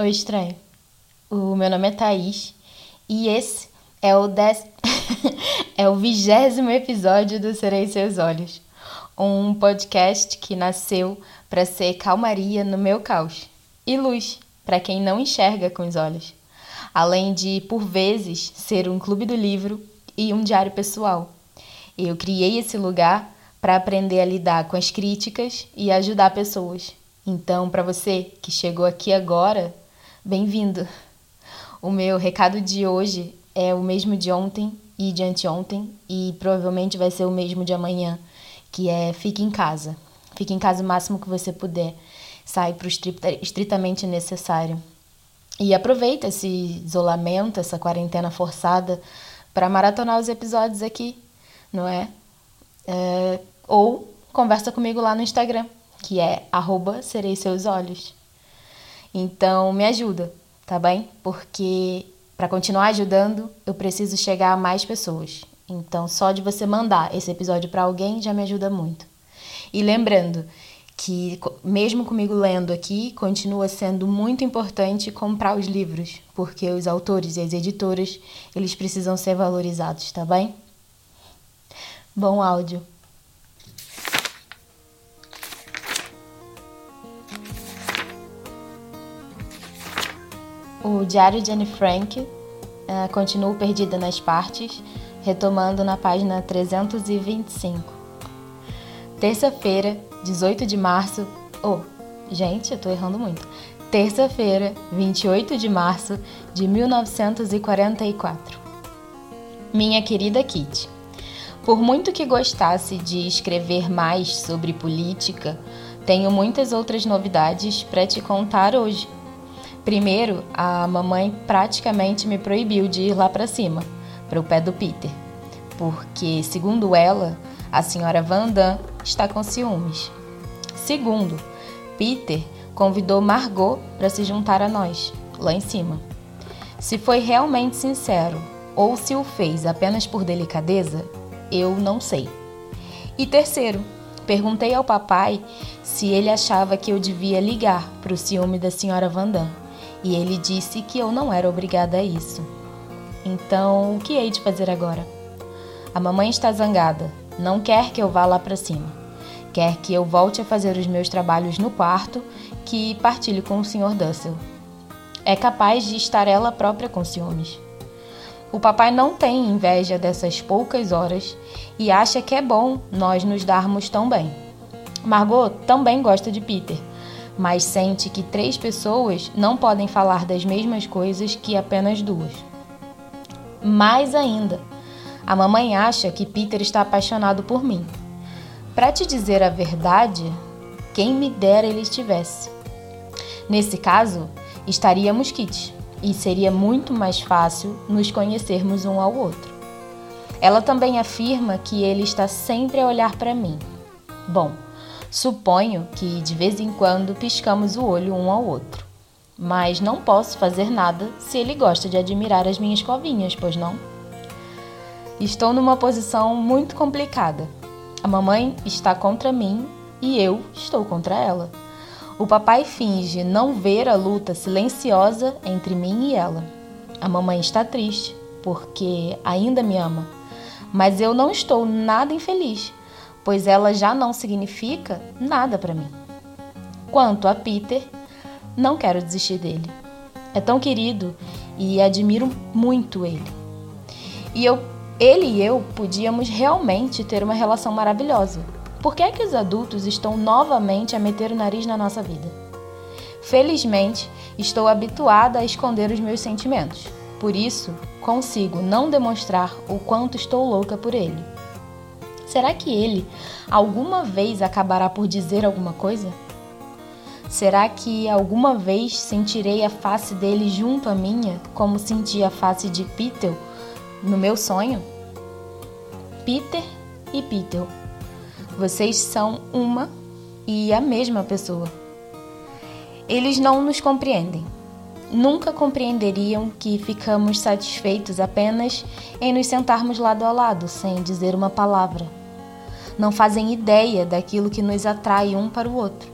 Oi, estranho. O meu nome é Thaís e esse é o dez... é o vigésimo episódio do Serei Seus Olhos, um podcast que nasceu para ser calmaria no meu caos e luz para quem não enxerga com os olhos, além de, por vezes, ser um clube do livro e um diário pessoal. Eu criei esse lugar para aprender a lidar com as críticas e ajudar pessoas. Então, para você que chegou aqui agora, bem-vindo. O meu recado de hoje é o mesmo de ontem e de anteontem e provavelmente vai ser o mesmo de amanhã, que é fique em casa. Fique em casa o máximo que você puder. Sai para o estritamente necessário. E aproveita esse isolamento, essa quarentena forçada para maratonar os episódios aqui, não é? é? Ou conversa comigo lá no Instagram, que é arroba serei seus olhos. Então me ajuda, tá bem? Porque para continuar ajudando, eu preciso chegar a mais pessoas. Então só de você mandar esse episódio para alguém já me ajuda muito. E lembrando que mesmo comigo lendo aqui, continua sendo muito importante comprar os livros, porque os autores e as editoras, eles precisam ser valorizados, tá bem? Bom áudio. O Diário de Anne Frank uh, continua perdida nas partes, retomando na página 325. Terça-feira, 18 de março. Oh, gente, eu tô errando muito. Terça-feira, 28 de março de 1944. Minha querida Kitty, por muito que gostasse de escrever mais sobre política, tenho muitas outras novidades para te contar hoje. Primeiro, a mamãe praticamente me proibiu de ir lá para cima, para o pé do Peter, porque, segundo ela, a senhora Vanda está com ciúmes. Segundo, Peter convidou Margot para se juntar a nós, lá em cima. Se foi realmente sincero ou se o fez apenas por delicadeza, eu não sei. E terceiro, perguntei ao papai se ele achava que eu devia ligar para o ciúme da senhora Vandam, e ele disse que eu não era obrigada a isso. Então, o que hei de fazer agora? A mamãe está zangada, não quer que eu vá lá para cima. Quer que eu volte a fazer os meus trabalhos no quarto, que partilhe com o Sr. Dussel. É capaz de estar ela própria com ciúmes. O papai não tem inveja dessas poucas horas e acha que é bom nós nos darmos tão bem. Margot também gosta de Peter, mas sente que três pessoas não podem falar das mesmas coisas que apenas duas. Mais ainda, a mamãe acha que Peter está apaixonado por mim. Para te dizer a verdade, quem me dera ele estivesse. Nesse caso, estaríamos kits e seria muito mais fácil nos conhecermos um ao outro. Ela também afirma que ele está sempre a olhar para mim. Bom, suponho que de vez em quando piscamos o olho um ao outro. Mas não posso fazer nada se ele gosta de admirar as minhas covinhas, pois não? Estou numa posição muito complicada. A mamãe está contra mim e eu estou contra ela. O papai finge não ver a luta silenciosa entre mim e ela. A mamãe está triste porque ainda me ama, mas eu não estou nada infeliz, pois ela já não significa nada para mim. Quanto a Peter, não quero desistir dele. É tão querido e admiro muito ele. E eu, ele e eu podíamos realmente ter uma relação maravilhosa por que é que os adultos estão novamente a meter o nariz na nossa vida? Felizmente, estou habituada a esconder os meus sentimentos. Por isso, consigo não demonstrar o quanto estou louca por ele. Será que ele alguma vez acabará por dizer alguma coisa? Será que alguma vez sentirei a face dele junto à minha, como senti a face de Peter no meu sonho? Peter e Peter vocês são uma e a mesma pessoa. Eles não nos compreendem. Nunca compreenderiam que ficamos satisfeitos apenas em nos sentarmos lado a lado, sem dizer uma palavra. Não fazem ideia daquilo que nos atrai um para o outro.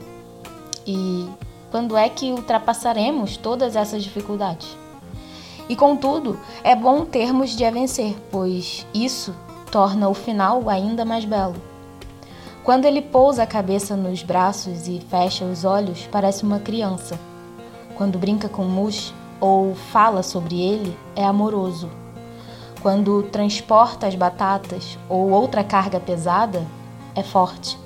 E quando é que ultrapassaremos todas essas dificuldades? E contudo, é bom termos de a vencer, pois isso torna o final ainda mais belo. Quando ele pousa a cabeça nos braços e fecha os olhos, parece uma criança. Quando brinca com Mush ou fala sobre ele, é amoroso. Quando transporta as batatas ou outra carga pesada, é forte.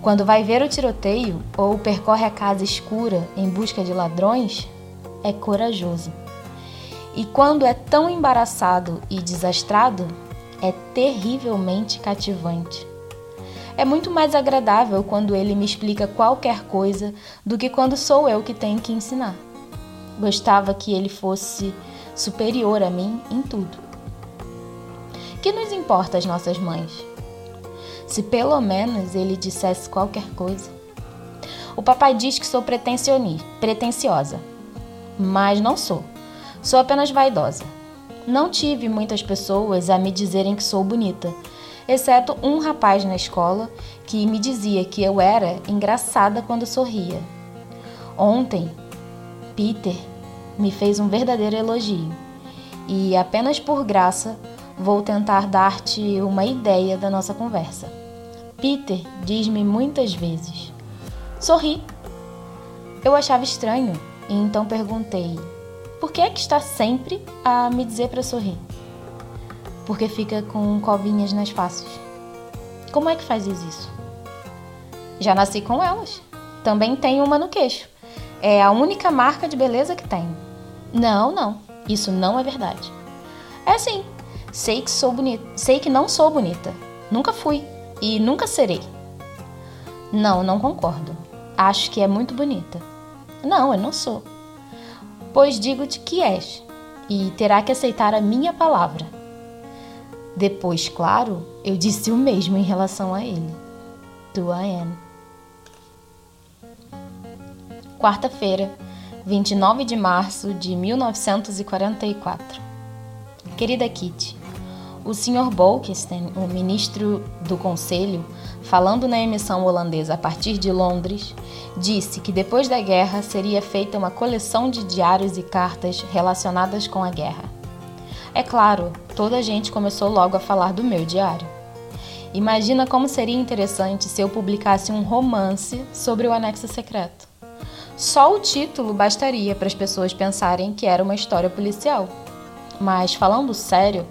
Quando vai ver o tiroteio ou percorre a casa escura em busca de ladrões, é corajoso. E quando é tão embaraçado e desastrado, é terrivelmente cativante. É muito mais agradável quando ele me explica qualquer coisa do que quando sou eu que tenho que ensinar. Gostava que ele fosse superior a mim em tudo. Que nos importa as nossas mães? Se pelo menos ele dissesse qualquer coisa. O papai diz que sou pretensiosa, mas não sou. Sou apenas vaidosa. Não tive muitas pessoas a me dizerem que sou bonita, exceto um rapaz na escola que me dizia que eu era engraçada quando sorria. Ontem, Peter me fez um verdadeiro elogio e, apenas por graça, vou tentar dar-te uma ideia da nossa conversa. Peter diz-me muitas vezes: Sorri. Eu achava estranho e então perguntei: por que é que está sempre a me dizer para sorrir? Porque fica com covinhas nas faces. Como é que fazes isso? Já nasci com elas. Também tenho uma no queixo. É a única marca de beleza que tenho. Não, não. Isso não é verdade. É sim. Sei que sou bonita. Sei que não sou bonita. Nunca fui e nunca serei. Não, não concordo. Acho que é muito bonita. Não, eu não sou pois digo-te que és, e terá que aceitar a minha palavra. Depois, claro, eu disse o mesmo em relação a ele. Tua Anne. Quarta-feira, 29 de março de 1944. Querida Kitty, o Sr. Bolkestein, o ministro do Conselho, falando na emissão holandesa a partir de Londres, disse que depois da guerra seria feita uma coleção de diários e cartas relacionadas com a guerra. É claro, toda a gente começou logo a falar do meu diário. Imagina como seria interessante se eu publicasse um romance sobre o anexo secreto. Só o título bastaria para as pessoas pensarem que era uma história policial. Mas, falando sério,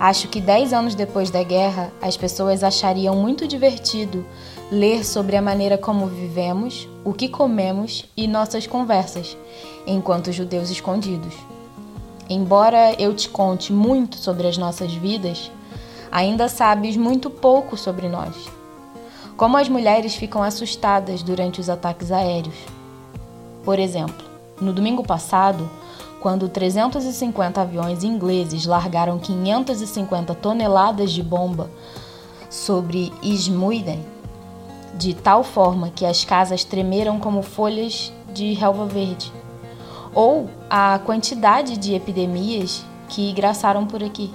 Acho que dez anos depois da guerra, as pessoas achariam muito divertido ler sobre a maneira como vivemos, o que comemos e nossas conversas, enquanto judeus escondidos. Embora eu te conte muito sobre as nossas vidas, ainda sabes muito pouco sobre nós. Como as mulheres ficam assustadas durante os ataques aéreos. Por exemplo, no domingo passado, quando 350 aviões ingleses largaram 550 toneladas de bomba sobre Ismuiden, de tal forma que as casas tremeram como folhas de relva verde. Ou a quantidade de epidemias que graçaram por aqui.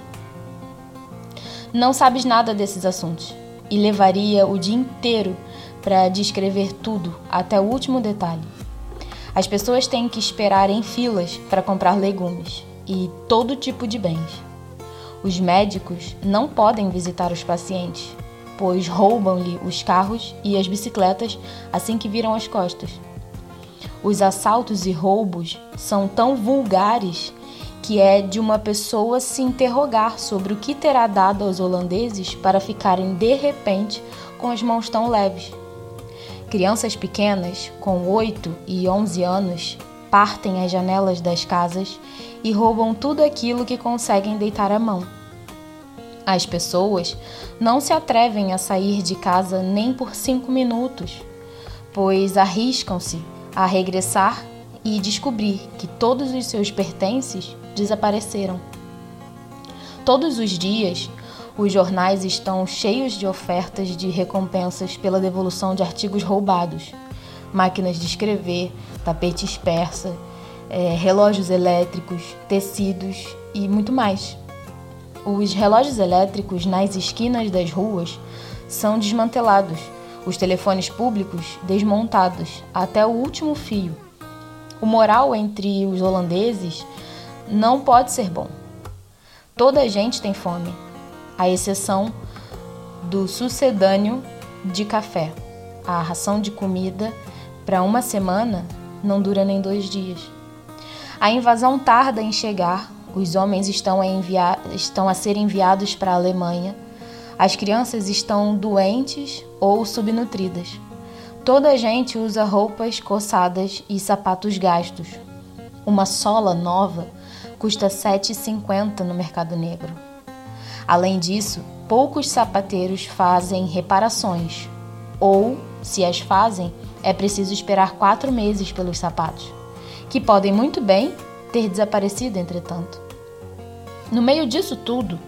Não sabes nada desses assuntos e levaria o dia inteiro para descrever tudo até o último detalhe. As pessoas têm que esperar em filas para comprar legumes e todo tipo de bens. Os médicos não podem visitar os pacientes, pois roubam-lhe os carros e as bicicletas assim que viram as costas. Os assaltos e roubos são tão vulgares que é de uma pessoa se interrogar sobre o que terá dado aos holandeses para ficarem de repente com as mãos tão leves. Crianças pequenas, com 8 e 11 anos, partem as janelas das casas e roubam tudo aquilo que conseguem deitar a mão. As pessoas não se atrevem a sair de casa nem por cinco minutos, pois arriscam-se a regressar e descobrir que todos os seus pertences desapareceram. Todos os dias, os jornais estão cheios de ofertas de recompensas pela devolução de artigos roubados, máquinas de escrever, tapetes persa, é, relógios elétricos, tecidos e muito mais. Os relógios elétricos nas esquinas das ruas são desmantelados, os telefones públicos desmontados até o último fio. O moral entre os holandeses não pode ser bom. Toda a gente tem fome, à exceção do sucedâneo de café. A ração de comida para uma semana não dura nem dois dias. A invasão tarda em chegar, os homens estão a, estão a ser enviados para a Alemanha as crianças estão doentes ou subnutridas. Toda a gente usa roupas coçadas e sapatos gastos. Uma sola nova custa R$ 7,50 no mercado negro. Além disso, poucos sapateiros fazem reparações, ou, se as fazem, é preciso esperar quatro meses pelos sapatos, que podem muito bem ter desaparecido entretanto. No meio disso tudo,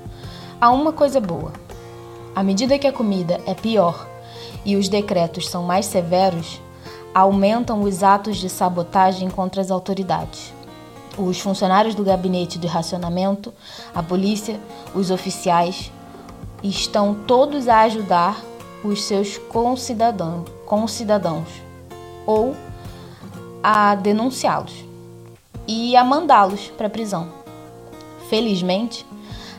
há uma coisa boa. À medida que a comida é pior e os decretos são mais severos, aumentam os atos de sabotagem contra as autoridades. Os funcionários do gabinete de racionamento, a polícia, os oficiais estão todos a ajudar os seus concidadãos, concidadãos ou a denunciá-los e a mandá-los para a prisão. Felizmente,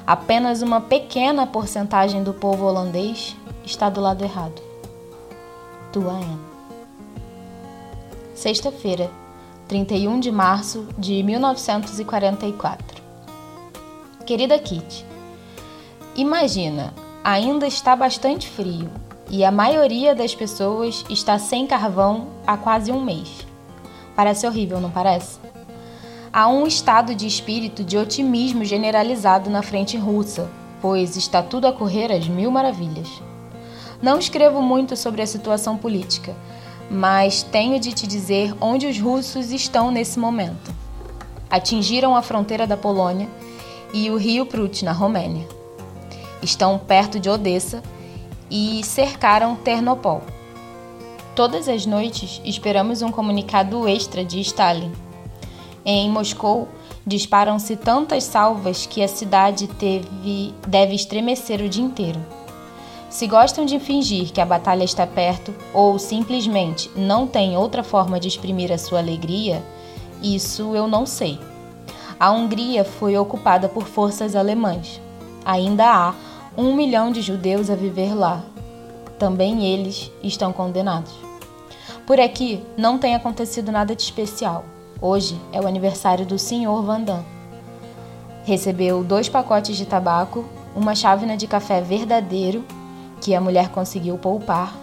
Apenas uma pequena porcentagem do povo holandês está do lado errado. Tua Anne. Sexta-feira, 31 de março de 1944. Querida Kitty, imagina, ainda está bastante frio e a maioria das pessoas está sem carvão há quase um mês. Parece horrível, não parece? Há um estado de espírito de otimismo generalizado na frente russa, pois está tudo a correr às mil maravilhas. Não escrevo muito sobre a situação política, mas tenho de te dizer onde os russos estão nesse momento. Atingiram a fronteira da Polônia e o rio Prut, na Romênia. Estão perto de Odessa e cercaram Ternopol. Todas as noites esperamos um comunicado extra de Stalin em Moscou, disparam-se tantas salvas que a cidade teve, deve estremecer o dia inteiro. Se gostam de fingir que a batalha está perto ou simplesmente não têm outra forma de exprimir a sua alegria, isso eu não sei. A Hungria foi ocupada por forças alemãs. Ainda há um milhão de judeus a viver lá. Também eles estão condenados. Por aqui não tem acontecido nada de especial. Hoje é o aniversário do Sr. Vandam. Recebeu dois pacotes de tabaco, uma chávena de café verdadeiro, que a mulher conseguiu poupar,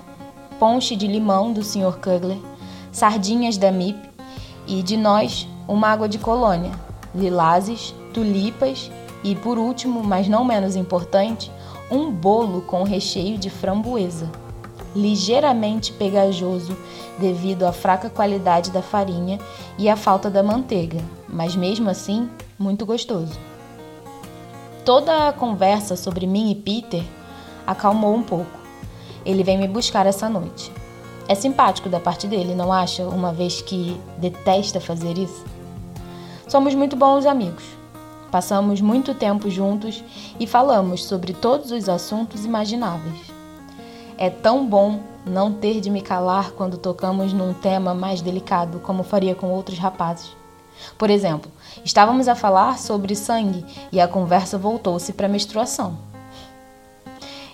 ponche de limão do Sr. Kugler, sardinhas da MIP e de nós uma água de colônia, lilazes, tulipas e, por último, mas não menos importante, um bolo com recheio de framboesa ligeiramente pegajoso devido à fraca qualidade da farinha e à falta da manteiga, mas mesmo assim muito gostoso. Toda a conversa sobre mim e Peter acalmou um pouco. Ele vem me buscar essa noite. É simpático da parte dele, não acha? Uma vez que detesta fazer isso. Somos muito bons amigos. Passamos muito tempo juntos e falamos sobre todos os assuntos imagináveis. É tão bom não ter de me calar quando tocamos num tema mais delicado, como faria com outros rapazes. Por exemplo, estávamos a falar sobre sangue e a conversa voltou-se para a menstruação.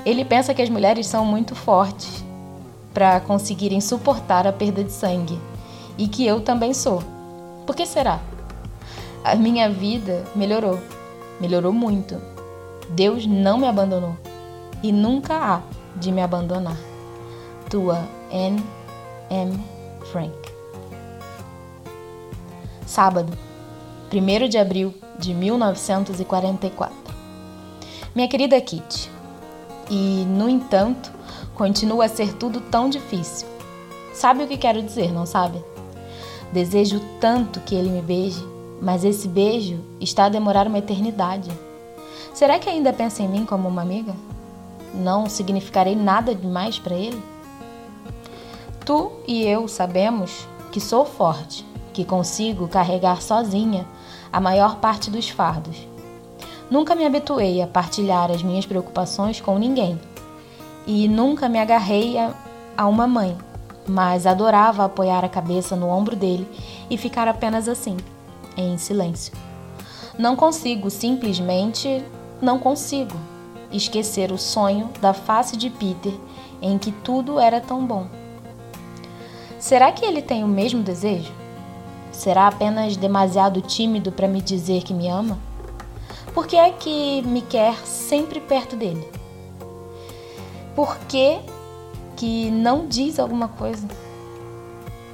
Ele pensa que as mulheres são muito fortes para conseguirem suportar a perda de sangue e que eu também sou. Por que será? A minha vida melhorou, melhorou muito. Deus não me abandonou e nunca há de me abandonar. Tua N. M. Frank. Sábado, 1 de abril de 1944. Minha querida Kitty, e no entanto, continua a ser tudo tão difícil. Sabe o que quero dizer, não sabe? Desejo tanto que ele me beije, mas esse beijo está a demorar uma eternidade. Será que ainda pensa em mim como uma amiga? Não significarei nada demais para ele? Tu e eu sabemos que sou forte, que consigo carregar sozinha a maior parte dos fardos. Nunca me habituei a partilhar as minhas preocupações com ninguém e nunca me agarrei a, a uma mãe, mas adorava apoiar a cabeça no ombro dele e ficar apenas assim, em silêncio. Não consigo, simplesmente não consigo, esquecer o sonho da face de Peter em que tudo era tão bom. Será que ele tem o mesmo desejo? Será apenas demasiado tímido para me dizer que me ama? Por que é que me quer sempre perto dele? Por que, que não diz alguma coisa?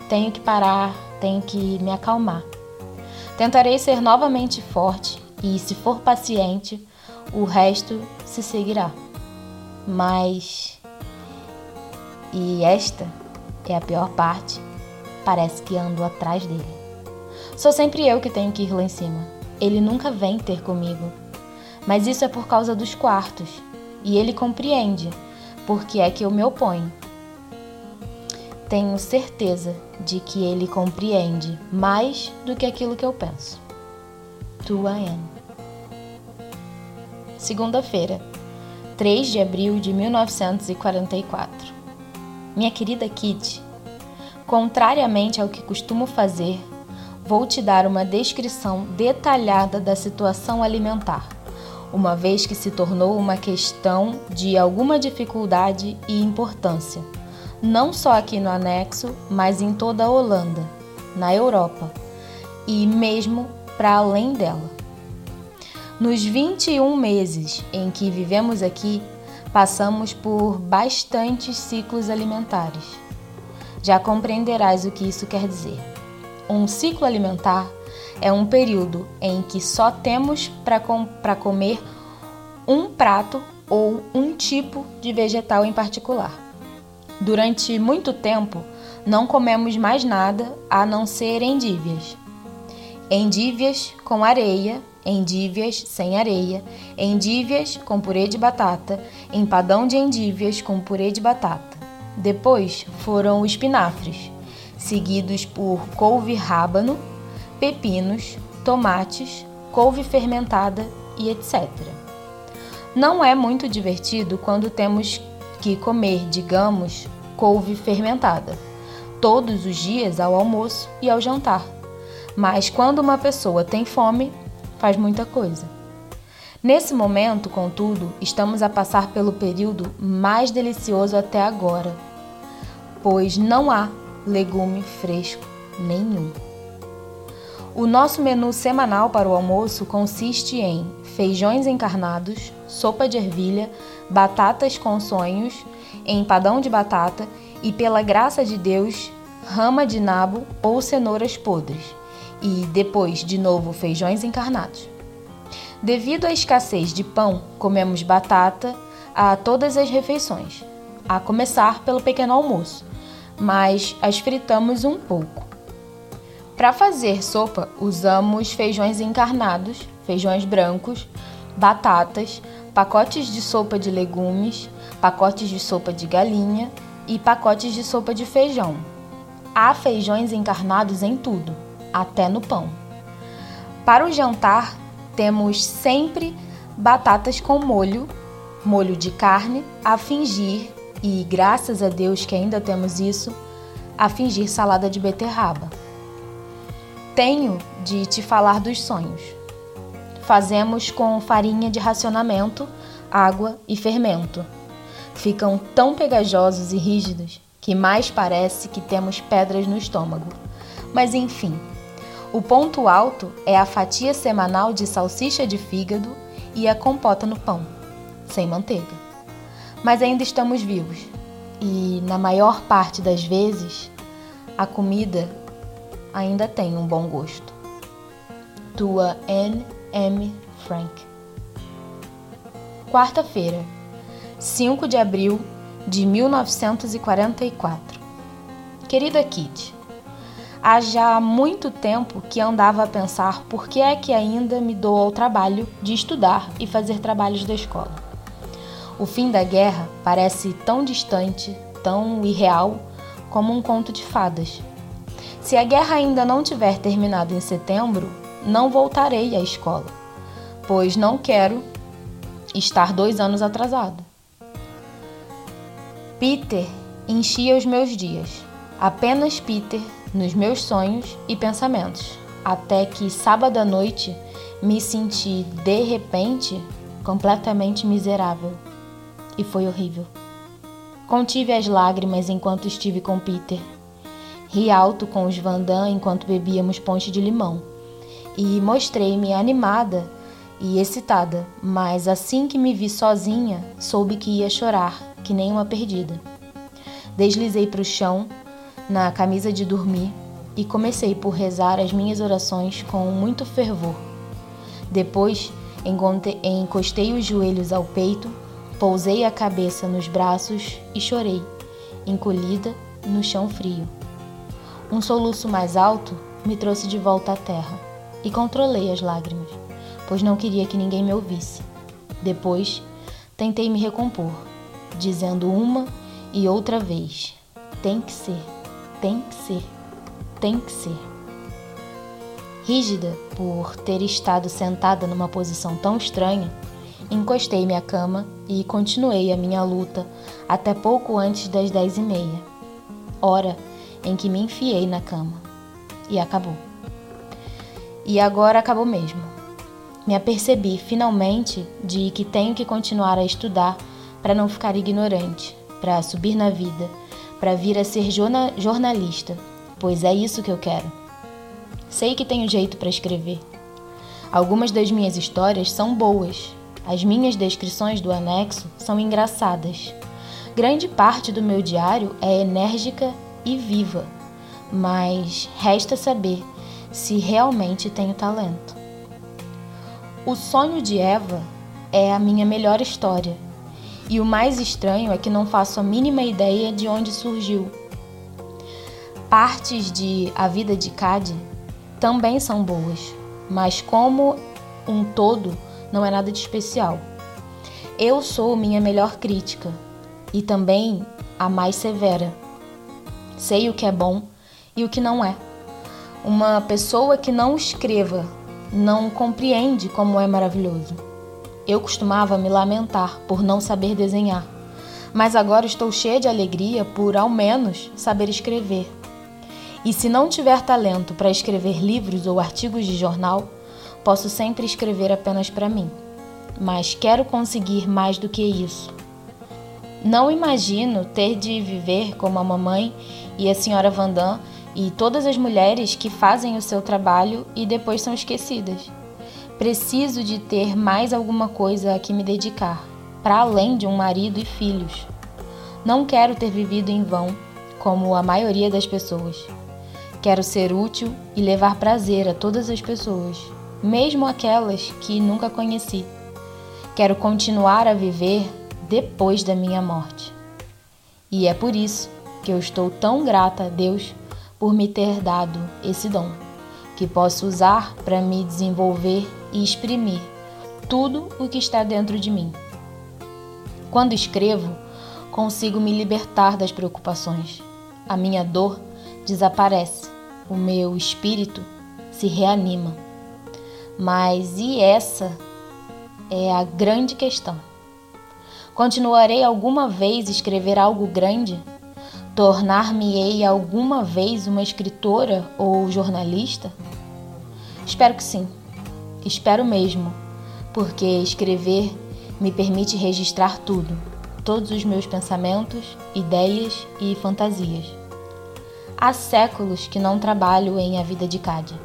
Tenho que parar, tenho que me acalmar. Tentarei ser novamente forte e, se for paciente, o resto se seguirá. Mas. E esta é a pior parte. Parece que ando atrás dele. Sou sempre eu que tenho que ir lá em cima. Ele nunca vem ter comigo. Mas isso é por causa dos quartos. E ele compreende porque é que eu me oponho. Tenho certeza de que ele compreende mais do que aquilo que eu penso. Tua Anne. Segunda-feira, 3 de abril de 1944. Minha querida Kitty, contrariamente ao que costumo fazer, vou te dar uma descrição detalhada da situação alimentar, uma vez que se tornou uma questão de alguma dificuldade e importância, não só aqui no anexo, mas em toda a Holanda, na Europa e mesmo para além dela. Nos 21 meses em que vivemos aqui, passamos por bastantes ciclos alimentares. Já compreenderás o que isso quer dizer. Um ciclo alimentar é um período em que só temos para com comer um prato ou um tipo de vegetal em particular. Durante muito tempo, não comemos mais nada a não ser endívias. Endívias com areia endívias sem areia, endívias com purê de batata, empadão de endívias com purê de batata. Depois foram espinafres, seguidos por couve rábano, pepinos, tomates, couve fermentada e etc. Não é muito divertido quando temos que comer, digamos, couve fermentada, todos os dias ao almoço e ao jantar. Mas quando uma pessoa tem fome, faz muita coisa. Nesse momento, contudo, estamos a passar pelo período mais delicioso até agora, pois não há legume fresco nenhum. O nosso menu semanal para o almoço consiste em feijões encarnados, sopa de ervilha, batatas com sonhos, empadão de batata e, pela graça de Deus, rama de nabo ou cenouras podres e depois de novo feijões encarnados. Devido à escassez de pão, comemos batata a todas as refeições, a começar pelo pequeno almoço, mas as fritamos um pouco. Para fazer sopa, usamos feijões encarnados, feijões brancos, batatas, pacotes de sopa de legumes, pacotes de sopa de galinha e pacotes de sopa de feijão. Há feijões encarnados em tudo até no pão. Para o jantar, temos sempre batatas com molho, molho de carne, a fingir, e graças a Deus que ainda temos isso, a fingir salada de beterraba. Tenho de te falar dos sonhos. Fazemos com farinha de racionamento, água e fermento. Ficam tão pegajosos e rígidos que mais parece que temos pedras no estômago. Mas enfim, o ponto alto é a fatia semanal de salsicha de fígado e a compota no pão, sem manteiga. Mas ainda estamos vivos e, na maior parte das vezes, a comida ainda tem um bom gosto. Tua N. M. Frank. Quarta-feira, 5 de abril de 1944. Querida Kitty, Há já muito tempo que andava a pensar por que é que ainda me dou ao trabalho de estudar e fazer trabalhos da escola. O fim da guerra parece tão distante, tão irreal, como um conto de fadas. Se a guerra ainda não tiver terminado em setembro, não voltarei à escola, pois não quero estar dois anos atrasado. Peter enchia os meus dias. Apenas Peter nos meus sonhos e pensamentos, até que sábado à noite me senti de repente completamente miserável. E foi horrível. Contive as lágrimas enquanto estive com Peter. Ri alto com os Vandam enquanto bebíamos ponte de limão. E mostrei-me animada e excitada, mas assim que me vi sozinha, soube que ia chorar, que nem uma perdida. Deslizei para o chão, na camisa de dormir, e comecei por rezar as minhas orações com muito fervor. Depois, encostei os joelhos ao peito Pousei a cabeça nos braços e chorei, encolhida no chão frio. Um soluço mais alto me trouxe de volta à terra e controlei as lágrimas, pois não queria que ninguém me ouvisse. Depois, tentei me recompor, dizendo uma e outra vez: tem que ser, tem que ser, tem que ser. Rígida por ter estado sentada numa posição tão estranha, Encostei-me à cama e continuei a minha luta até pouco antes das dez e meia, hora em que me enfiei na cama. E acabou. E agora acabou mesmo. Me apercebi finalmente de que tenho que continuar a estudar para não ficar ignorante, para subir na vida, para vir a ser jornalista, pois é isso que eu quero. Sei que tenho jeito para escrever. Algumas das minhas histórias são boas, as minhas descrições do anexo são engraçadas. Grande parte do meu diário é enérgica e viva, mas resta saber se realmente tenho talento. O sonho de Eva é a minha melhor história, e o mais estranho é que não faço a mínima ideia de onde surgiu. Partes de A Vida de Cade também são boas, mas como um todo, não é nada de especial. Eu sou minha melhor crítica e também a mais severa. Sei o que é bom e o que não é. Uma pessoa que não escreva não compreende como é maravilhoso. Eu costumava me lamentar por não saber desenhar, mas agora estou cheia de alegria por, ao menos, saber escrever. E se não tiver talento para escrever livros ou artigos de jornal, Posso sempre escrever apenas para mim, mas quero conseguir mais do que isso. Não imagino ter de viver como a mamãe e a senhora Vandam e todas as mulheres que fazem o seu trabalho e depois são esquecidas. Preciso de ter mais alguma coisa a que me dedicar, para além de um marido e filhos. Não quero ter vivido em vão, como a maioria das pessoas. Quero ser útil e levar prazer a todas as pessoas mesmo aquelas que nunca conheci. Quero continuar a viver depois da minha morte. E é por isso que eu estou tão grata a Deus por me ter dado esse dom, que posso usar para me desenvolver e exprimir tudo o que está dentro de mim. Quando escrevo, consigo me libertar das preocupações. A minha dor desaparece, o meu espírito se reanima. Mas e essa é a grande questão. Continuarei alguma vez escrever algo grande? Tornar-me-ei alguma vez uma escritora ou jornalista? Espero que sim. Espero mesmo, porque escrever me permite registrar tudo, todos os meus pensamentos, ideias e fantasias. Há séculos que não trabalho em A Vida de Cádia.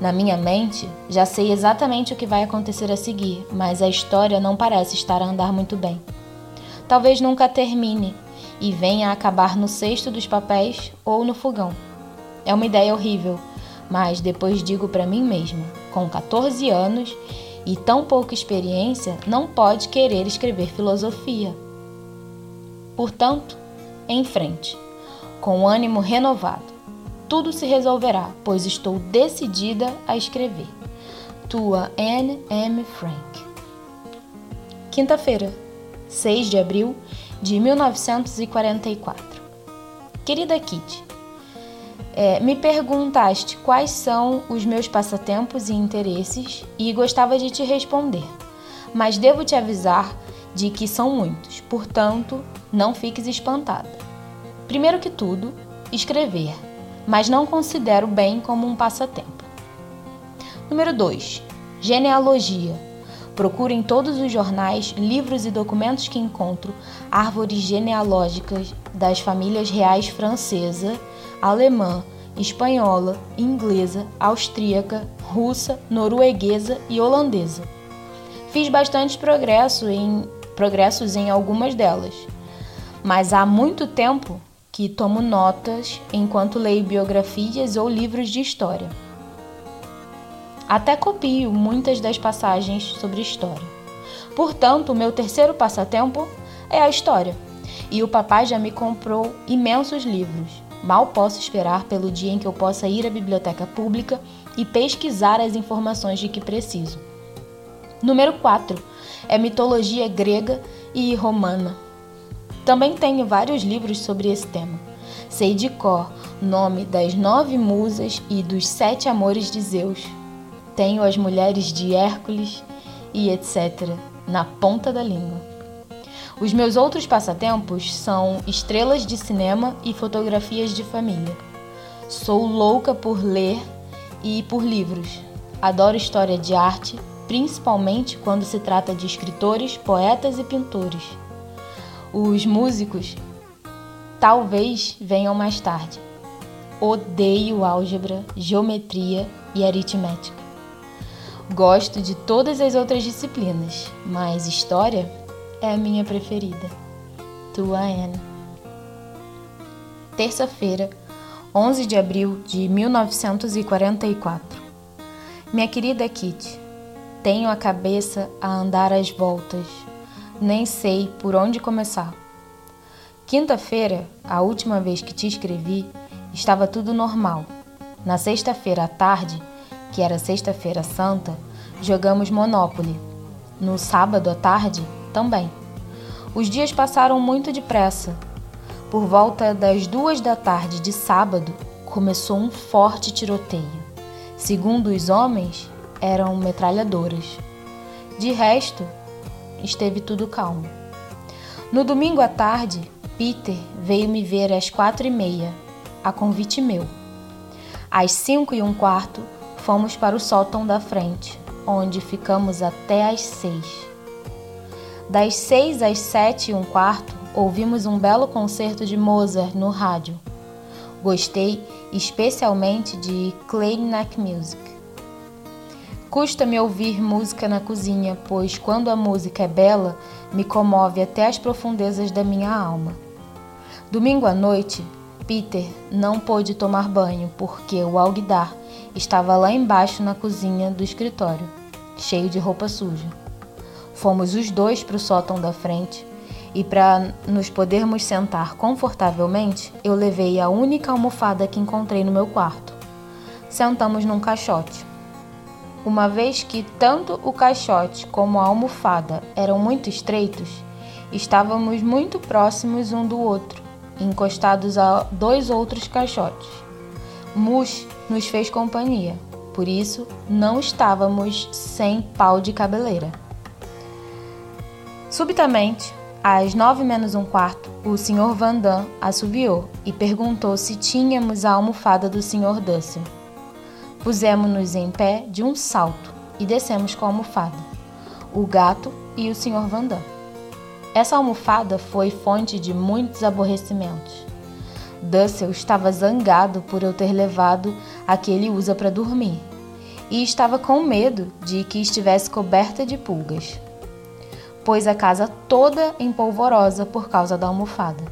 Na minha mente, já sei exatamente o que vai acontecer a seguir, mas a história não parece estar a andar muito bem. Talvez nunca termine e venha a acabar no cesto dos papéis ou no fogão. É uma ideia horrível, mas depois digo para mim mesma: com 14 anos e tão pouca experiência, não pode querer escrever filosofia. Portanto, em frente, com ânimo renovado tudo se resolverá, pois estou decidida a escrever. Tua Anne M. Frank. Quinta-feira, 6 de abril de 1944. Querida Kitty, é, me perguntaste quais são os meus passatempos e interesses e gostava de te responder, mas devo te avisar de que são muitos, portanto, não fiques espantada. Primeiro que tudo, escrever, mas não considero bem como um passatempo. Número 2. Genealogia. Procuro em todos os jornais, livros e documentos que encontro árvores genealógicas das famílias reais francesa, alemã, espanhola, inglesa, austríaca, russa, norueguesa e holandesa. Fiz bastante progresso em, progressos em algumas delas, mas há muito tempo que tomo notas enquanto leio biografias ou livros de história. Até copio muitas das passagens sobre história. Portanto, o meu terceiro passatempo é a história. E o papai já me comprou imensos livros. Mal posso esperar pelo dia em que eu possa ir à biblioteca pública e pesquisar as informações de que preciso. Número 4 é mitologia grega e romana. Também tenho vários livros sobre esse tema. Sei de cor nome das nove musas e dos sete amores de Zeus. Tenho as mulheres de Hércules e etc. na ponta da língua. Os meus outros passatempos são estrelas de cinema e fotografias de família. Sou louca por ler e por livros. Adoro história de arte, principalmente quando se trata de escritores, poetas e pintores. Os músicos talvez venham mais tarde. Odeio álgebra, geometria e aritmética. Gosto de todas as outras disciplinas, mas história é a minha preferida. Tua Anne. Terça-feira, 11 de abril de 1944. Minha querida Kitty, tenho a cabeça a andar às voltas nem sei por onde começar. Quinta-feira, a última vez que te escrevi, estava tudo normal. Na sexta-feira à tarde, que era sexta-feira santa, jogamos Monopoly. No sábado à tarde, também. Os dias passaram muito depressa. Por volta das duas da tarde de sábado, começou um forte tiroteio. Segundo os homens, eram metralhadoras. De resto, esteve tudo calmo. No domingo à tarde, Peter veio me ver às quatro e meia, a convite meu. Às cinco e um quarto, fomos para o sótão da frente, onde ficamos até às seis. Das seis às sete e um quarto, ouvimos um belo concerto de Mozart no rádio. Gostei especialmente de Neck Music. Custa-me ouvir música na cozinha, pois quando a música é bela, me comove até as profundezas da minha alma. Domingo à noite, Peter não pôde tomar banho porque o alguidar estava lá embaixo na cozinha do escritório, cheio de roupa suja. Fomos os dois para o sótão da frente e, para nos podermos sentar confortavelmente, eu levei a única almofada que encontrei no meu quarto. Sentamos num caixote uma vez que tanto o caixote como a almofada eram muito estreitos, estávamos muito próximos um do outro, encostados a dois outros caixotes. Mush nos fez companhia, por isso não estávamos sem pau de cabeleira. Subitamente, às nove menos um quarto, o Sr. Vandam assobiou e perguntou se tínhamos a almofada do Sr. Dussel. Pusemos-nos em pé de um salto e descemos com a almofada, o gato e o Sr. Vandam. Essa almofada foi fonte de muitos aborrecimentos. Dussel estava zangado por eu ter levado a que ele usa para dormir e estava com medo de que estivesse coberta de pulgas, pois a casa toda empolvorosa por causa da almofada.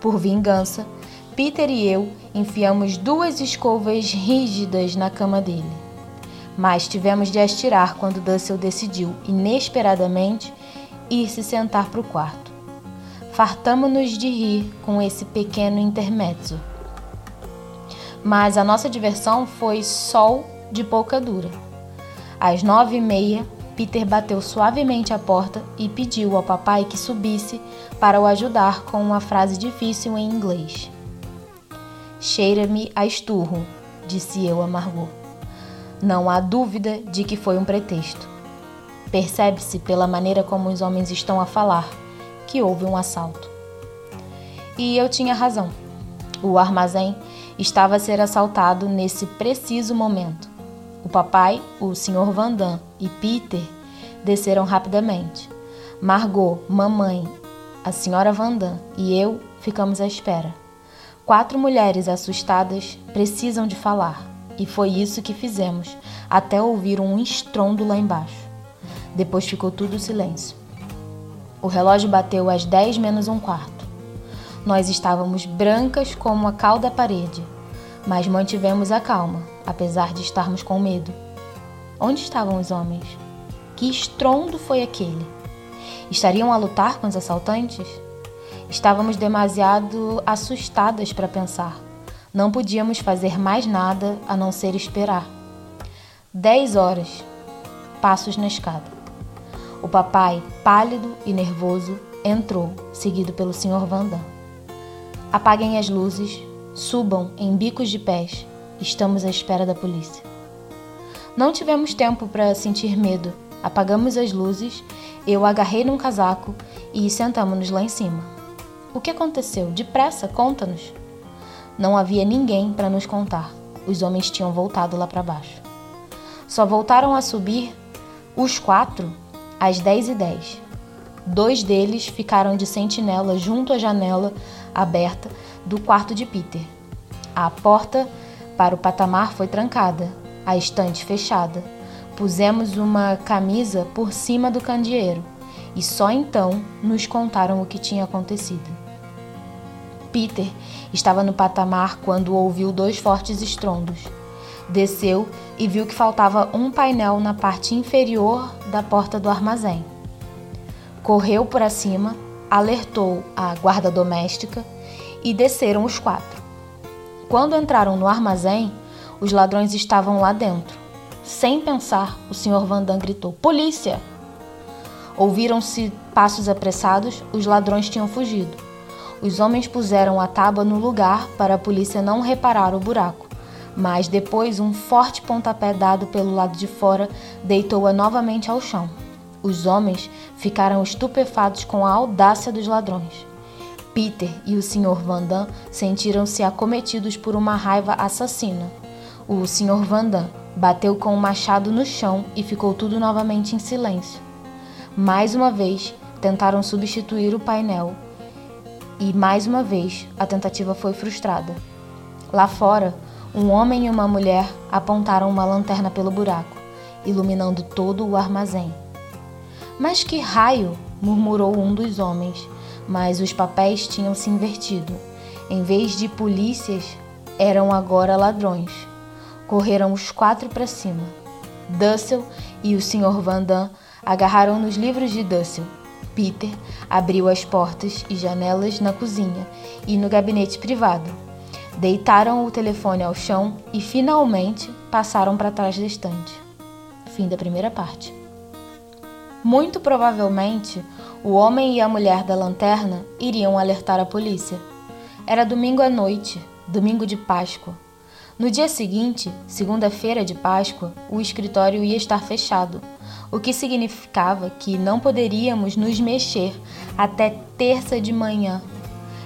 Por vingança, Peter e eu enfiamos duas escovas rígidas na cama dele. Mas tivemos de as tirar quando Dussel decidiu, inesperadamente, ir se sentar para o quarto. Fartamo-nos de rir com esse pequeno intermezzo. Mas a nossa diversão foi sol de pouca dura. Às nove e meia, Peter bateu suavemente a porta e pediu ao papai que subisse para o ajudar com uma frase difícil em inglês. Cheira-me a esturro, disse eu a Margot. Não há dúvida de que foi um pretexto. Percebe-se pela maneira como os homens estão a falar que houve um assalto. E eu tinha razão. O armazém estava a ser assaltado nesse preciso momento. O papai, o Sr. Vandam e Peter desceram rapidamente. Margot, mamãe, a Sra. Vandam e eu ficamos à espera. Quatro mulheres assustadas precisam de falar, e foi isso que fizemos, até ouvir um estrondo lá embaixo. Depois ficou tudo silêncio. O relógio bateu às dez menos um quarto. Nós estávamos brancas como a cal da parede, mas mantivemos a calma, apesar de estarmos com medo. Onde estavam os homens? Que estrondo foi aquele? Estariam a lutar com os assaltantes? Estávamos demasiado assustadas para pensar. Não podíamos fazer mais nada a não ser esperar. Dez horas. Passos na escada. O papai, pálido e nervoso, entrou, seguido pelo Sr. Vandam. Apaguem as luzes, subam em bicos de pés. Estamos à espera da polícia. Não tivemos tempo para sentir medo. Apagamos as luzes, eu agarrei num casaco e sentamos-nos lá em cima. O que aconteceu? Depressa, conta-nos. Não havia ninguém para nos contar. Os homens tinham voltado lá para baixo. Só voltaram a subir os quatro às dez e dez. Dois deles ficaram de sentinela junto à janela aberta do quarto de Peter. A porta para o patamar foi trancada, a estante fechada. Pusemos uma camisa por cima do candeeiro e só então nos contaram o que tinha acontecido. Peter estava no patamar quando ouviu dois fortes estrondos. Desceu e viu que faltava um painel na parte inferior da porta do armazém. Correu para cima, alertou a guarda doméstica e desceram os quatro. Quando entraram no armazém, os ladrões estavam lá dentro. Sem pensar, o Sr. Vandam gritou: Polícia! Ouviram-se passos apressados, os ladrões tinham fugido. Os homens puseram a tábua no lugar para a polícia não reparar o buraco, mas depois um forte pontapé dado pelo lado de fora deitou-a novamente ao chão. Os homens ficaram estupefatos com a audácia dos ladrões. Peter e o Sr. Vandam sentiram-se acometidos por uma raiva assassina. O Sr. Vandam bateu com o machado no chão e ficou tudo novamente em silêncio. Mais uma vez, tentaram substituir o painel e mais uma vez a tentativa foi frustrada. Lá fora, um homem e uma mulher apontaram uma lanterna pelo buraco, iluminando todo o armazém. Mas que raio! murmurou um dos homens, mas os papéis tinham se invertido. Em vez de polícias, eram agora ladrões. Correram os quatro para cima. Dussel e o Sr. Vandam agarraram nos livros de Dussel Peter abriu as portas e janelas na cozinha e no gabinete privado. Deitaram o telefone ao chão e finalmente passaram para trás da estante. Fim da primeira parte. Muito provavelmente, o homem e a mulher da lanterna iriam alertar a polícia. Era domingo à noite, domingo de Páscoa. No dia seguinte, segunda-feira de Páscoa, o escritório ia estar fechado o que significava que não poderíamos nos mexer até terça de manhã.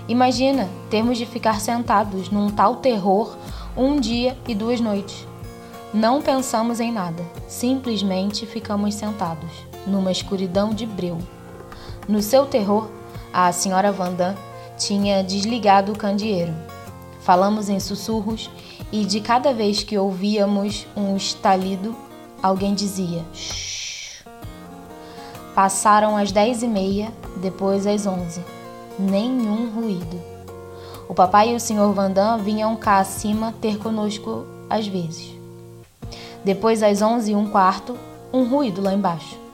Imagina termos de ficar sentados num tal terror um dia e duas noites. Não pensamos em nada, simplesmente ficamos sentados, numa escuridão de breu. No seu terror, a senhora Vandam tinha desligado o candeeiro. Falamos em sussurros e de cada vez que ouvíamos um estalido, alguém dizia: Shh. Passaram as dez e meia, depois as onze. Nenhum ruído. O papai e o senhor Vandam vinham cá acima ter conosco às vezes. Depois, às onze e um quarto, um ruído lá embaixo.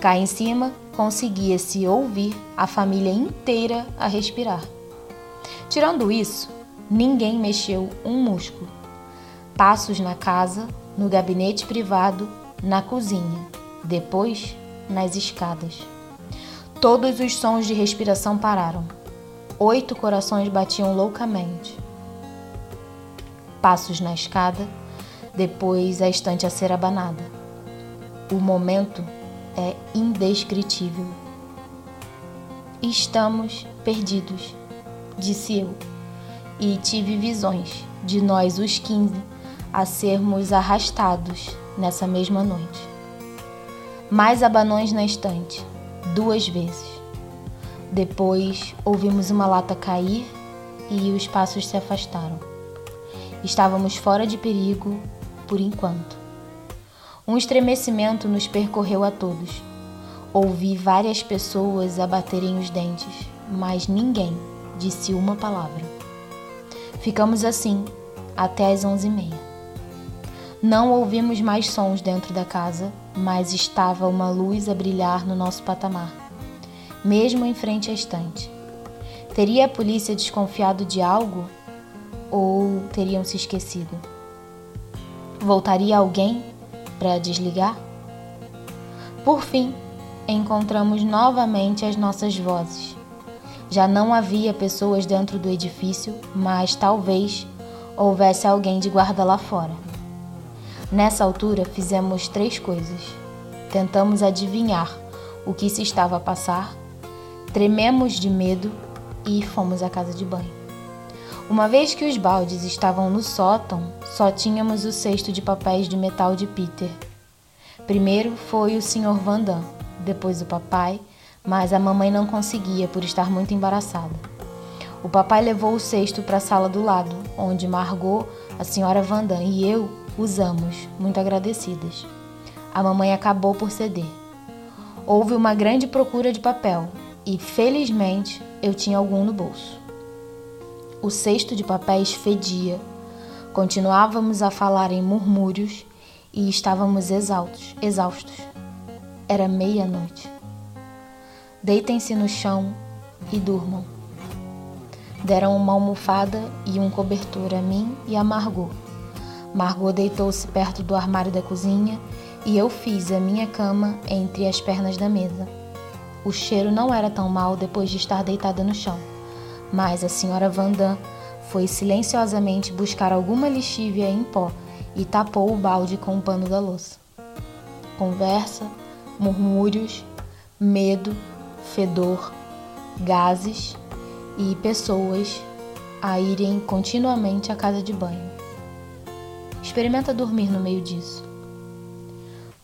Cá em cima, conseguia-se ouvir a família inteira a respirar. Tirando isso, ninguém mexeu um músculo. Passos na casa, no gabinete privado, na cozinha. Depois, nas escadas. Todos os sons de respiração pararam. Oito corações batiam loucamente. Passos na escada, depois a estante a ser abanada. O momento é indescritível. Estamos perdidos, disse eu, e tive visões de nós, os quinze, a sermos arrastados nessa mesma noite. Mais abanões na estante, duas vezes. Depois ouvimos uma lata cair e os passos se afastaram. Estávamos fora de perigo por enquanto. Um estremecimento nos percorreu a todos. Ouvi várias pessoas abaterem os dentes, mas ninguém disse uma palavra. Ficamos assim até as onze e meia. Não ouvimos mais sons dentro da casa, mas estava uma luz a brilhar no nosso patamar, mesmo em frente à estante. Teria a polícia desconfiado de algo ou teriam se esquecido? Voltaria alguém para desligar? Por fim, encontramos novamente as nossas vozes. Já não havia pessoas dentro do edifício, mas talvez houvesse alguém de guarda lá fora. Nessa altura, fizemos três coisas. Tentamos adivinhar o que se estava a passar, trememos de medo e fomos à casa de banho. Uma vez que os baldes estavam no sótão, só tínhamos o cesto de papéis de metal de Peter. Primeiro foi o Sr. Vandam, depois o papai, mas a mamãe não conseguia por estar muito embaraçada. O papai levou o cesto para a sala do lado, onde Margot, a senhora Vandam e eu usamos, muito agradecidas. A mamãe acabou por ceder. Houve uma grande procura de papel e, felizmente, eu tinha algum no bolso. O cesto de papéis fedia. Continuávamos a falar em murmúrios e estávamos exaustos. exaustos. Era meia-noite. Deitem-se no chão e durmam. Deram uma almofada e um cobertor a mim e a Margot. Margot deitou-se perto do armário da cozinha e eu fiz a minha cama entre as pernas da mesa. O cheiro não era tão mal depois de estar deitada no chão mas a senhora Vandam foi silenciosamente buscar alguma lixívia em pó e tapou o balde com o pano da louça. Conversa, murmúrios, medo, fedor, gases e pessoas a irem continuamente à casa de banho. Experimenta dormir no meio disso.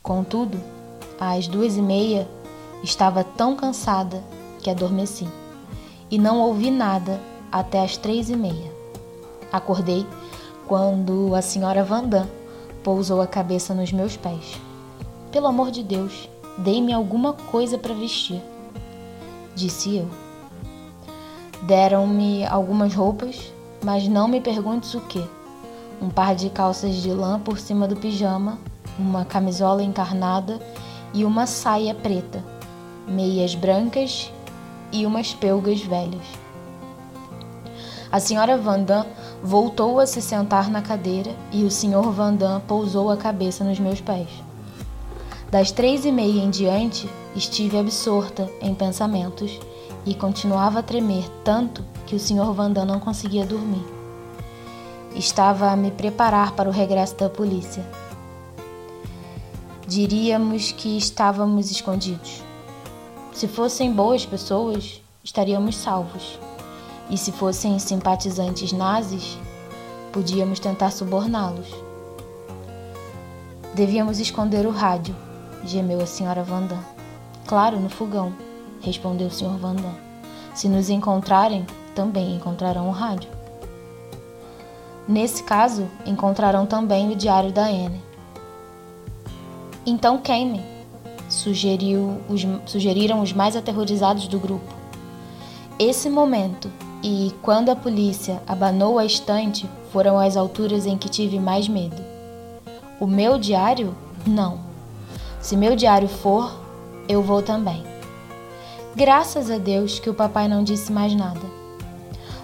Contudo, às duas e meia estava tão cansada que adormeci e não ouvi nada até as três e meia. Acordei quando a senhora Vandam pousou a cabeça nos meus pés. Pelo amor de Deus, dei-me alguma coisa para vestir, disse eu. Deram-me algumas roupas, mas não me perguntes o que. Um par de calças de lã por cima do pijama, uma camisola encarnada e uma saia preta, meias brancas e umas pelgas velhas. A senhora Vandam voltou a se sentar na cadeira e o senhor Vandam pousou a cabeça nos meus pés. Das três e meia em diante, estive absorta em pensamentos e continuava a tremer tanto que o senhor Vandam não conseguia dormir. Estava a me preparar para o regresso da polícia. Diríamos que estávamos escondidos. Se fossem boas pessoas, estaríamos salvos. E se fossem simpatizantes nazis, podíamos tentar suborná-los. Devíamos esconder o rádio, gemeu a senhora Vandam. Claro, no fogão, respondeu o senhor Vandam. Se nos encontrarem, também encontrarão o rádio. Nesse caso, encontrarão também o diário da Anne. Então queimem, sugeriu os, sugeriram os mais aterrorizados do grupo. Esse momento e quando a polícia abanou a estante foram as alturas em que tive mais medo. O meu diário? Não. Se meu diário for, eu vou também. Graças a Deus que o papai não disse mais nada.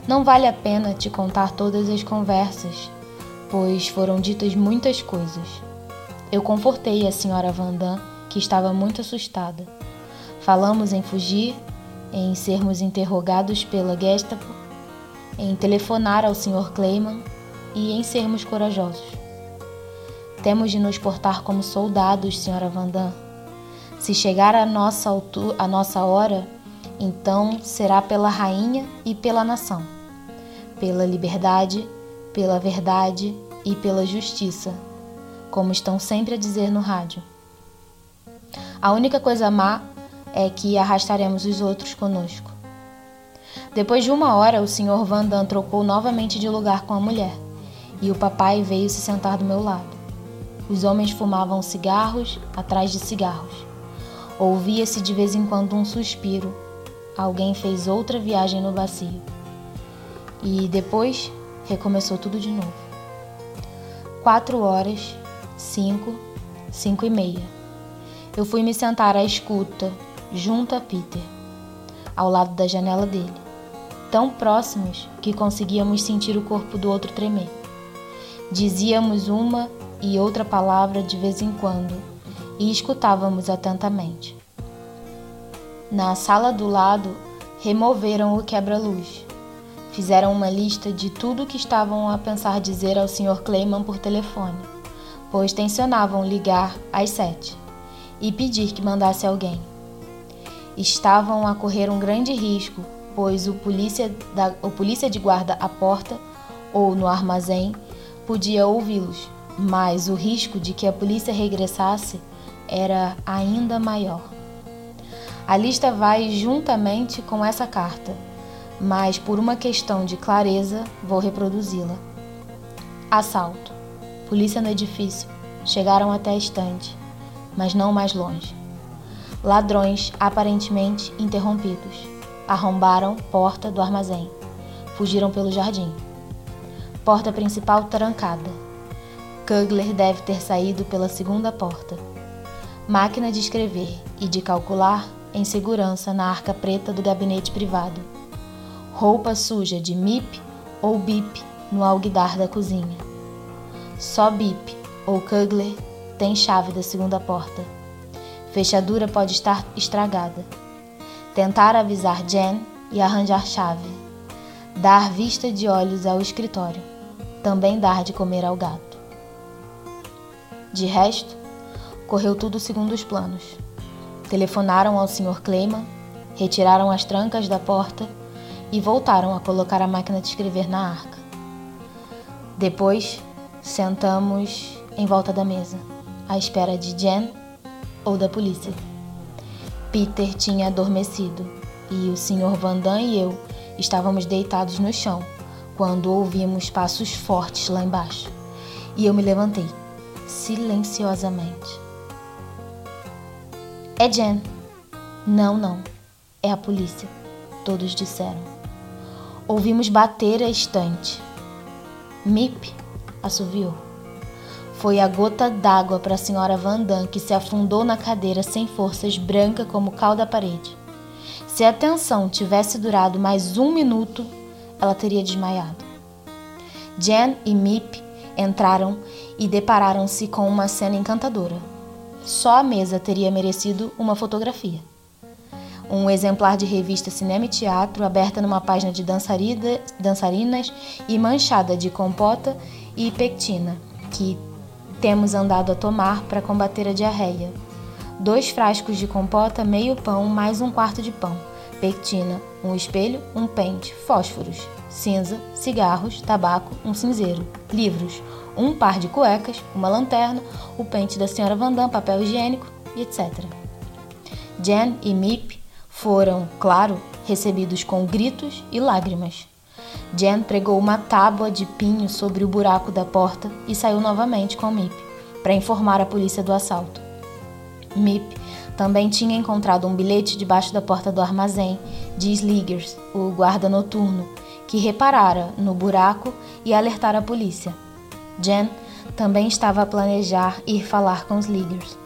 Não vale a pena te contar todas as conversas, pois foram ditas muitas coisas. Eu confortei a senhora Vandam que estava muito assustada. Falamos em fugir, em sermos interrogados pela Gestapo, em telefonar ao Sr. Clayman e em sermos corajosos. Temos de nos portar como soldados, Sra. Vandam. Se chegar a nossa, altura, a nossa hora, então será pela rainha e pela nação, pela liberdade, pela verdade e pela justiça, como estão sempre a dizer no rádio. A única coisa má é que arrastaremos os outros conosco. Depois de uma hora, o Sr. Van Damme trocou novamente de lugar com a mulher, e o papai veio se sentar do meu lado. Os homens fumavam cigarros atrás de cigarros. Ouvia-se de vez em quando um suspiro. Alguém fez outra viagem no vazio. E depois recomeçou tudo de novo. Quatro horas, cinco, cinco e meia. Eu fui me sentar à escuta, junto a Peter, ao lado da janela dele, tão próximos que conseguíamos sentir o corpo do outro tremer. Dizíamos uma e outra palavra de vez em quando e escutávamos atentamente. Na sala do lado, removeram o quebra-luz. Fizeram uma lista de tudo o que estavam a pensar dizer ao Sr. Clayman por telefone, pois tensionavam ligar às sete e pedir que mandasse alguém estavam a correr um grande risco, pois o polícia, da, o polícia de guarda à porta ou no armazém podia ouvi-los, mas o risco de que a polícia regressasse era ainda maior. A lista vai juntamente com essa carta, mas por uma questão de clareza vou reproduzi-la. Assalto. Polícia no edifício. Chegaram até a estante, mas não mais longe. Ladrões aparentemente interrompidos. Arrombaram porta do armazém. Fugiram pelo jardim. Porta principal trancada. Kugler deve ter saído pela segunda porta. Máquina de escrever e de calcular em segurança na arca preta do gabinete privado. Roupa suja de MIP ou BIP no alguidar da cozinha. Só BIP ou Kugler tem chave da segunda porta. Fechadura pode estar estragada. Tentar avisar Jen e arranjar chave. Dar vista de olhos ao escritório. Também dar de comer ao gato. De resto, correu tudo segundo os planos. Telefonaram ao Sr. Clayman, retiraram as trancas da porta e voltaram a colocar a máquina de escrever na arca. Depois, sentamos em volta da mesa, à espera de Jen ou da polícia. Peter tinha adormecido e o Sr. Vandam e eu estávamos deitados no chão quando ouvimos passos fortes lá embaixo. E eu me levantei, silenciosamente. É Jen. Não, não. É a polícia. Todos disseram. Ouvimos bater a estante. Mip assoviou. Foi a gota d'água para a senhora Vandam que se afundou na cadeira sem forças, branca como cal da parede. Se a tensão tivesse durado mais um minuto, ela teria desmaiado. Jen e Mip entraram e depararam-se com uma cena encantadora. Só a mesa teria merecido uma fotografia. Um exemplar de revista Cinema e Teatro aberta numa página de dançarinas e manchada de compota e pectina, que temos andado a tomar para combater a diarreia. Dois frascos de compota, meio pão, mais um quarto de pão. Pectina, um espelho, um pente, fósforos, cinza, cigarros, tabaco, um cinzeiro, livros, um par de cuecas, uma lanterna, o pente da senhora Vandam, papel higiênico e etc. Jen e Mip foram, claro, recebidos com gritos e lágrimas. Jen pregou uma tábua de pinho sobre o buraco da porta e saiu novamente com Mip para informar a polícia do assalto. Mip também tinha encontrado um bilhete debaixo da porta do armazém de Sliggers, o guarda noturno, que reparara no buraco e alertara a polícia. Jen também estava a planejar ir falar com Sliggers.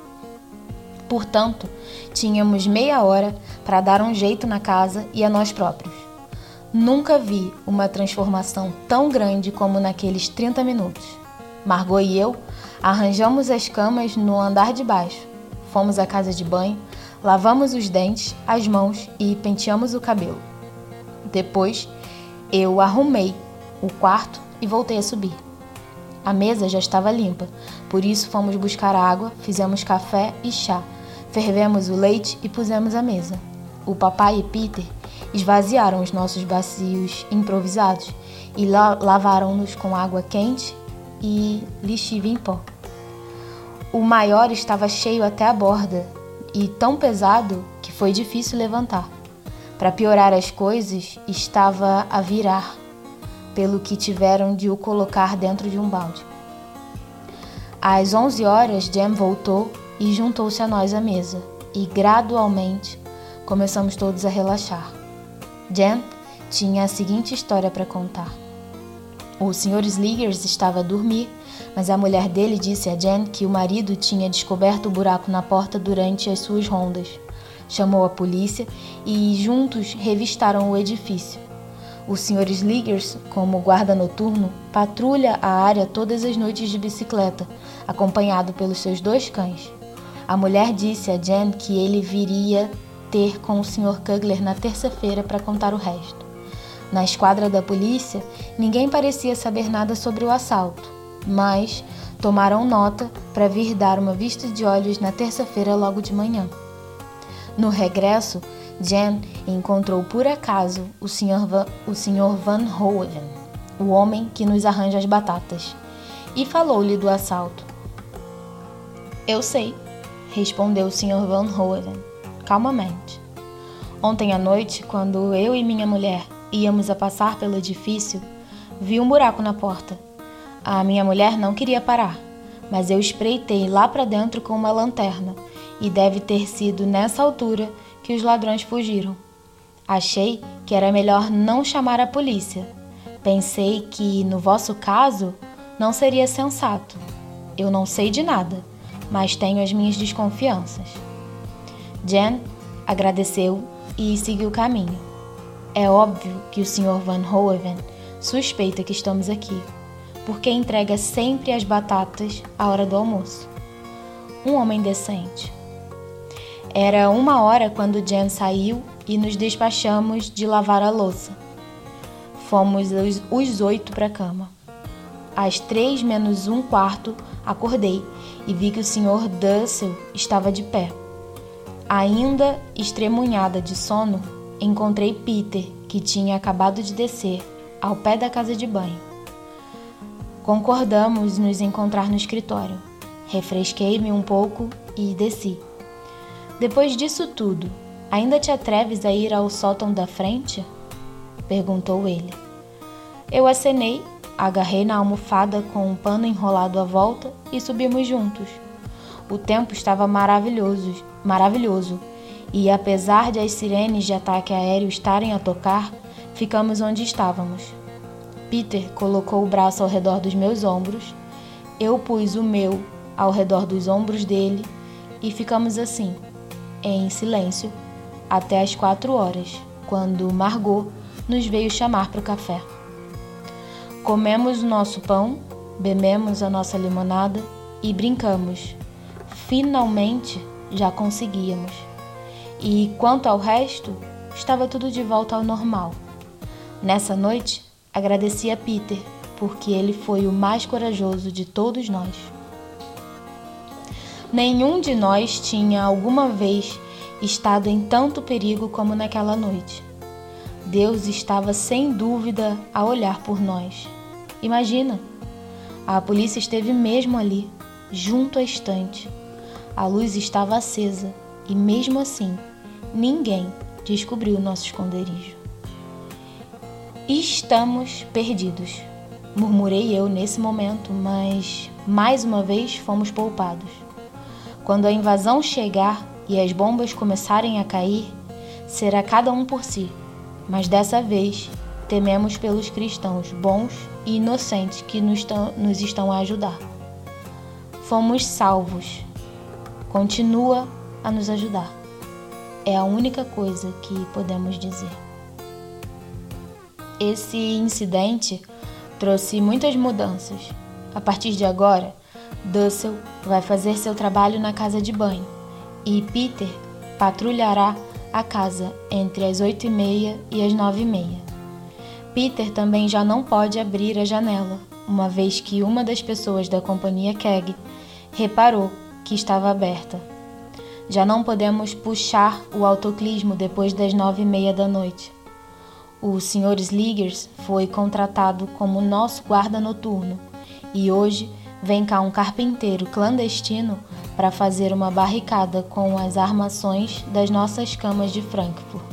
Portanto, tínhamos meia hora para dar um jeito na casa e a nós próprios. Nunca vi uma transformação tão grande como naqueles 30 minutos. Margot e eu arranjamos as camas no andar de baixo, fomos à casa de banho, lavamos os dentes, as mãos e penteamos o cabelo. Depois, eu arrumei o quarto e voltei a subir. A mesa já estava limpa, por isso fomos buscar água, fizemos café e chá, Fervemos o leite e pusemos à mesa. O papai e Peter esvaziaram os nossos bacios improvisados e la lavaram-nos com água quente e lixívia em pó. O maior estava cheio até a borda e tão pesado que foi difícil levantar. Para piorar as coisas, estava a virar, pelo que tiveram de o colocar dentro de um balde. Às 11 horas, Jem voltou e juntou-se a nós à mesa, e gradualmente começamos todos a relaxar. Jem tinha a seguinte história para contar. O Sr. Sliggers estava a dormir, mas a mulher dele disse a Jen que o marido tinha descoberto o buraco na porta durante as suas rondas. Chamou a polícia e juntos revistaram o edifício. O Sr. Sliggers, como guarda noturno, patrulha a área todas as noites de bicicleta, acompanhado pelos seus dois cães. A mulher disse a Jen que ele viria ter com o Sr. Kugler na terça-feira para contar o resto. Na esquadra da polícia, ninguém parecia saber nada sobre o assalto, mas tomaram nota para vir dar uma vista de olhos na terça-feira logo de manhã. No regresso, Jen encontrou por acaso o Sr. Van, o Sr. Van o homem que nos arranja as batatas, e falou-lhe do assalto. Eu sei, respondeu o Sr. Van Hoven, calmamente. Ontem à noite, quando eu e minha mulher íamos a passar pelo edifício, vi um buraco na porta. A minha mulher não queria parar, mas eu espreitei lá para dentro com uma lanterna, e deve ter sido nessa altura que os ladrões fugiram. Achei que era melhor não chamar a polícia. Pensei que, no vosso caso, não seria sensato. Eu não sei de nada mas tenho as minhas desconfianças. Jen agradeceu e seguiu o caminho. É óbvio que o Sr. Van Hoeven suspeita que estamos aqui, porque entrega sempre as batatas à hora do almoço. Um homem decente. Era uma hora quando Jen saiu e nos despachamos de lavar a louça. Fomos os, os oito para a cama. Às três menos um quarto, acordei e vi que o Sr. Dussel estava de pé. Ainda estremunhada de sono, encontrei Peter, que tinha acabado de descer, ao pé da casa de banho. Concordamos nos encontrar no escritório. Refresquei-me um pouco e desci. Depois disso tudo, ainda te atreves a ir ao sótão da frente? perguntou ele. Eu acenei Agarrei na almofada com um pano enrolado à volta e subimos juntos. O tempo estava maravilhoso, maravilhoso, e apesar de as sirenes de ataque aéreo estarem a tocar, ficamos onde estávamos. Peter colocou o braço ao redor dos meus ombros, eu pus o meu ao redor dos ombros dele e ficamos assim, em silêncio, até as quatro horas, quando Margot nos veio chamar para o café. Comemos o nosso pão, bebemos a nossa limonada e brincamos. Finalmente já conseguíamos. E quanto ao resto, estava tudo de volta ao normal. Nessa noite, agradeci a Peter, porque ele foi o mais corajoso de todos nós. Nenhum de nós tinha alguma vez estado em tanto perigo como naquela noite. Deus estava sem dúvida a olhar por nós. Imagina! A polícia esteve mesmo ali, junto à estante. A luz estava acesa e, mesmo assim, ninguém descobriu nosso esconderijo. Estamos perdidos, murmurei eu nesse momento, mas mais uma vez fomos poupados. Quando a invasão chegar e as bombas começarem a cair, será cada um por si, mas dessa vez tememos pelos cristãos bons e inocentes que nos, nos estão a ajudar. Fomos salvos. Continua a nos ajudar. É a única coisa que podemos dizer. Esse incidente trouxe muitas mudanças. A partir de agora, Dussel vai fazer seu trabalho na casa de banho e Peter patrulhará a casa entre as oito e meia e as nove e meia. Peter também já não pode abrir a janela, uma vez que uma das pessoas da companhia Keg reparou que estava aberta. Já não podemos puxar o autoclismo depois das nove e meia da noite. O Sr. Sliggers foi contratado como nosso guarda noturno e hoje vem cá um carpinteiro clandestino para fazer uma barricada com as armações das nossas camas de Frankfurt.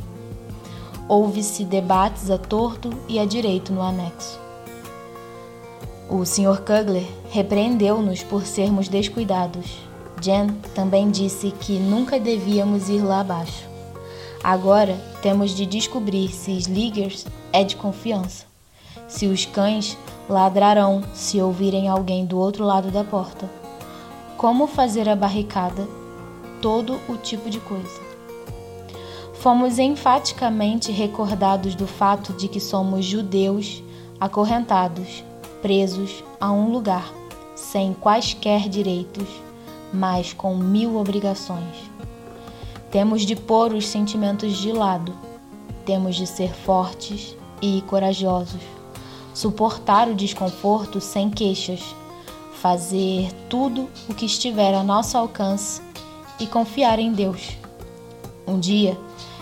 Houve-se debates a torto e a direito no anexo. O Sr. Kugler repreendeu-nos por sermos descuidados. Jen também disse que nunca devíamos ir lá abaixo. Agora temos de descobrir se Sliggers é de confiança. Se os cães ladrarão se ouvirem alguém do outro lado da porta. Como fazer a barricada, todo o tipo de coisa. Fomos enfaticamente recordados do fato de que somos judeus acorrentados, presos a um lugar, sem quaisquer direitos, mas com mil obrigações. Temos de pôr os sentimentos de lado, temos de ser fortes e corajosos suportar o desconforto sem queixas, fazer tudo o que estiver a nosso alcance e confiar em Deus. Um dia,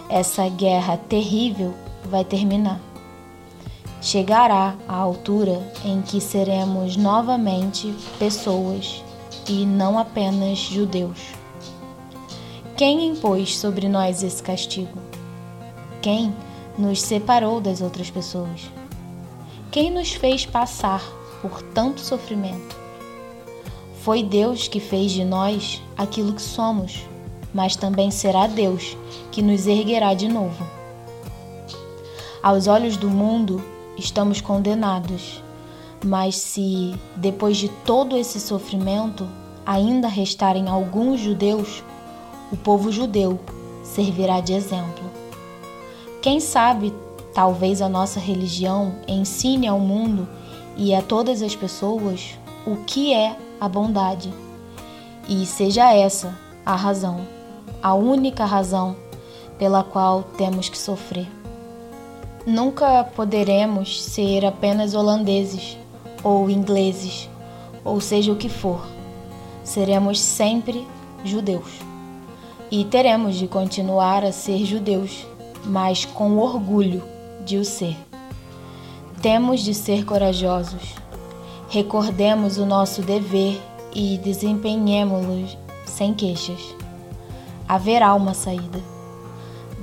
essa guerra terrível vai terminar. Chegará a altura em que seremos novamente pessoas e não apenas judeus. Quem impôs sobre nós esse castigo? Quem nos separou das outras pessoas? Quem nos fez passar por tanto sofrimento? Foi Deus que fez de nós aquilo que somos, mas também será Deus que nos erguerá de novo. Aos olhos do mundo, estamos condenados, mas se, depois de todo esse sofrimento, ainda restarem alguns judeus, o povo judeu servirá de exemplo. Quem sabe Talvez a nossa religião ensine ao mundo e a todas as pessoas o que é a bondade. E seja essa a razão, a única razão pela qual temos que sofrer. Nunca poderemos ser apenas holandeses ou ingleses, ou seja o que for. Seremos sempre judeus. E teremos de continuar a ser judeus, mas com orgulho de o ser. Temos de ser corajosos. Recordemos o nosso dever e desempenhemo-lo sem queixas. Haverá uma saída.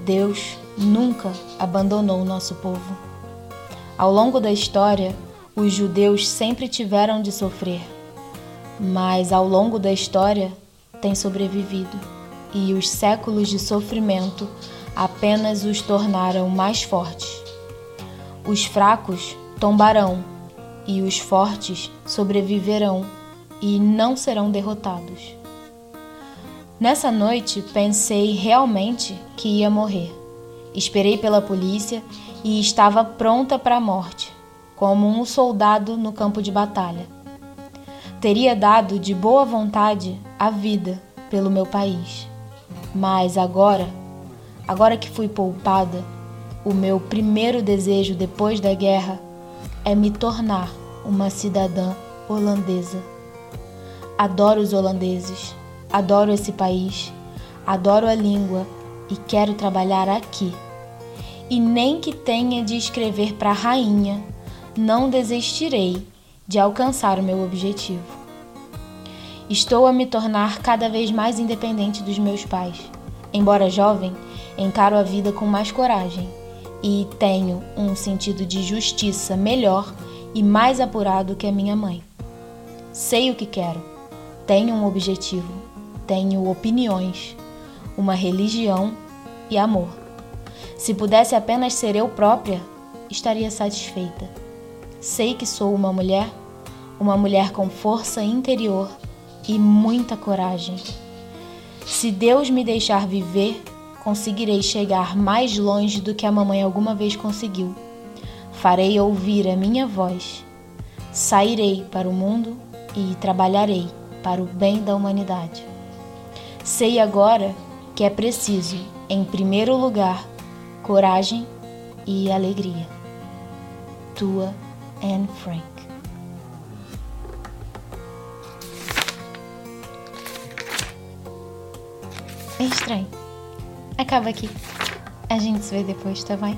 Deus nunca abandonou nosso povo. Ao longo da história, os judeus sempre tiveram de sofrer, mas ao longo da história têm sobrevivido, e os séculos de sofrimento apenas os tornaram mais fortes. Os fracos tombarão e os fortes sobreviverão e não serão derrotados. Nessa noite pensei realmente que ia morrer. Esperei pela polícia e estava pronta para a morte, como um soldado no campo de batalha. Teria dado de boa vontade a vida pelo meu país. Mas agora, agora que fui poupada, o meu primeiro desejo depois da guerra é me tornar uma cidadã holandesa. Adoro os holandeses, adoro esse país, adoro a língua e quero trabalhar aqui. E nem que tenha de escrever para a rainha, não desistirei de alcançar o meu objetivo. Estou a me tornar cada vez mais independente dos meus pais. Embora jovem, encaro a vida com mais coragem e tenho um sentido de justiça melhor e mais apurado que a minha mãe. Sei o que quero, tenho um objetivo, tenho opiniões, uma religião e amor. Se pudesse apenas ser eu própria, estaria satisfeita. Sei que sou uma mulher, uma mulher com força interior e muita coragem. Se Deus me deixar viver, conseguirei chegar mais longe do que a mamãe alguma vez conseguiu. Farei ouvir a minha voz. Sairei para o mundo e trabalharei para o bem da humanidade. Sei agora que é preciso, em primeiro lugar, coragem e alegria. Tua Anne Frank. É estranho. Acaba aqui. A gente se vê depois, tá bem?